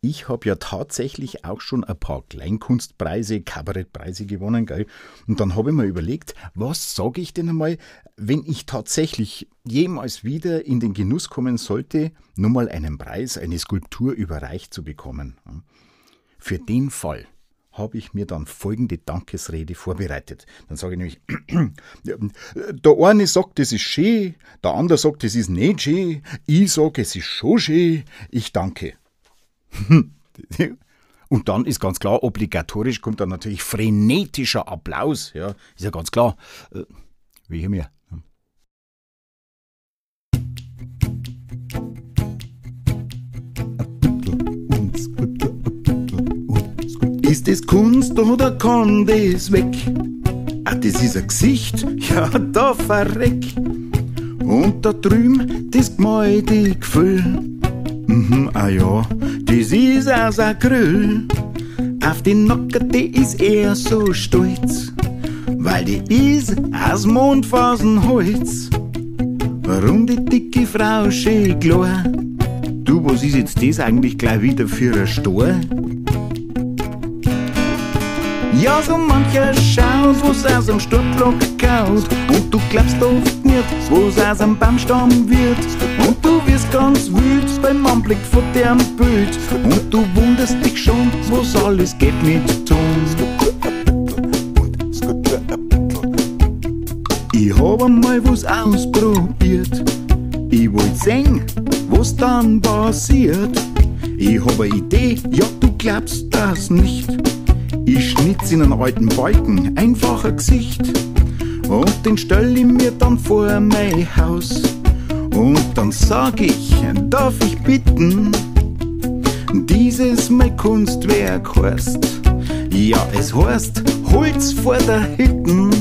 Ich habe ja tatsächlich auch schon ein paar Kleinkunstpreise, Kabarettpreise gewonnen, gell? Und dann habe ich mir überlegt, was sage ich denn einmal, wenn ich tatsächlich jemals wieder in den Genuss kommen sollte, nur mal einen Preis, eine Skulptur überreicht zu bekommen. Für den Fall habe ich mir dann folgende Dankesrede vorbereitet. Dann sage ich nämlich, der eine sagt, es ist schön, der andere sagt, es ist nicht schön, ich sage, es ist schon schön, ich danke. Und dann ist ganz klar, obligatorisch kommt dann natürlich frenetischer Applaus. Ja, ist ja ganz klar. Äh, wie hier mir. Ist es Kunst oder kann das weg? Ah, das ist ein Gesicht, ja, da verreck. Und da drüben das Gemälde Gefühl. Mhm, ah ja, das ist aus Acryl. Auf den Nacken, die ist er so stolz, weil die ist aus Mondphasenholz. Warum die dicke Frau schön klar? Du, was ist jetzt das eigentlich gleich wieder für ein Stor? Ja, so mancher schaut, wo's aus dem Sturmblock kaut. Und du glaubst oft nicht, wo's aus dem Baumstamm wird. Und du wirst ganz wütend beim Anblick von dem Bild. Und du wunderst dich schon, wo's alles geht mit Ton. Ich hab einmal was ausprobiert. Ich wollt sehen, was dann passiert. Ich hab eine Idee, ja, du glaubst das nicht. Ich schnitz in einen alten Balken einfach ein Gesicht und den stell ich mir dann vor mein Haus. Und dann sag ich, darf ich bitten, dieses mein Kunstwerk heißt, ja es heißt Holz vor der Hütten.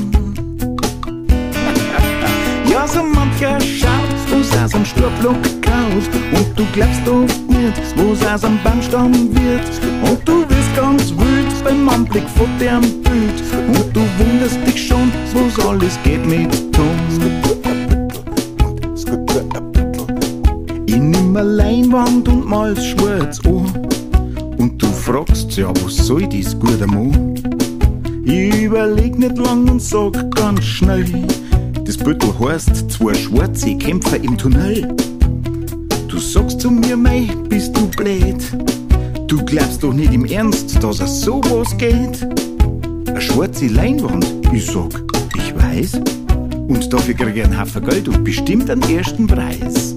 ja so mancher schaut, wo's aus dem Sturblock kaut und du glaubst oft nicht, wo's aus dem Baumstamm wird und du wirst ganz wütend beim Anblick von dem Bild und du wunderst dich schon, wo's alles geht mit Ton. Ich nimm eine Leinwand und mal's schwarz an und du fragst, ja, was soll das gute Mann? Ich überleg nicht lang und sag ganz schnell, das Bild heißt zwei schwarze Kämpfer im Tunnel. Du sagst zu mir, mei, bist du blöd? Du glaubst doch nicht im Ernst, dass es sowas geht? Eine schwarze Leinwand? Ich sag, ich weiß. Und dafür krieg ich einen Haufen Geld und bestimmt einen ersten Preis.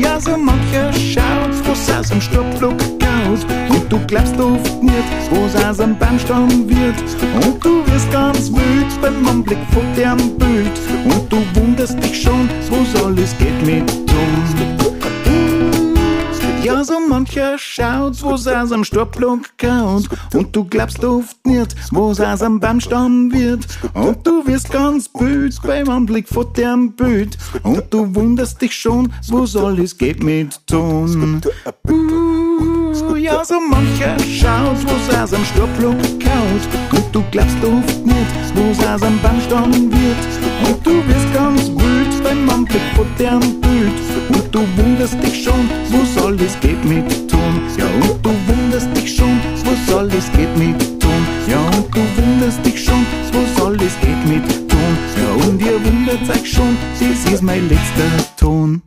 Ja, so mancher schaut, was aus dem Stadtblock kaut. Und du glaubst oft nicht, was aus dem Baumstamm wird. Und du wirst ganz wild beim Anblick von dem Bild. Und du wunderst dich schon, was alles geht mit Ton. Ja, so mancher schaut, wo's aus am Stopplung kaut. Und du glaubst oft nicht, wo's aus am Baumstamm wird. Und du wirst ganz böd beim Anblick von dem Bild. Und du wunderst dich schon, wo's alles geht mit Ton. Ja, so mancher schaut, wo's aus am Stopplung kaut. Und du glaubst oft nicht, wo's aus am Baumstamm wird. Und du wirst ganz Anblick von dem Bild. Und du wunderst dich schon, wo's alles geht mit Ton. Ja, und du wunderst dich schon, was alles geht mit Ton. Ja, und du wunderst dich schon, was alles geht mit Ton. Ja, und ihr wundert euch schon, das ist mein letzter Ton.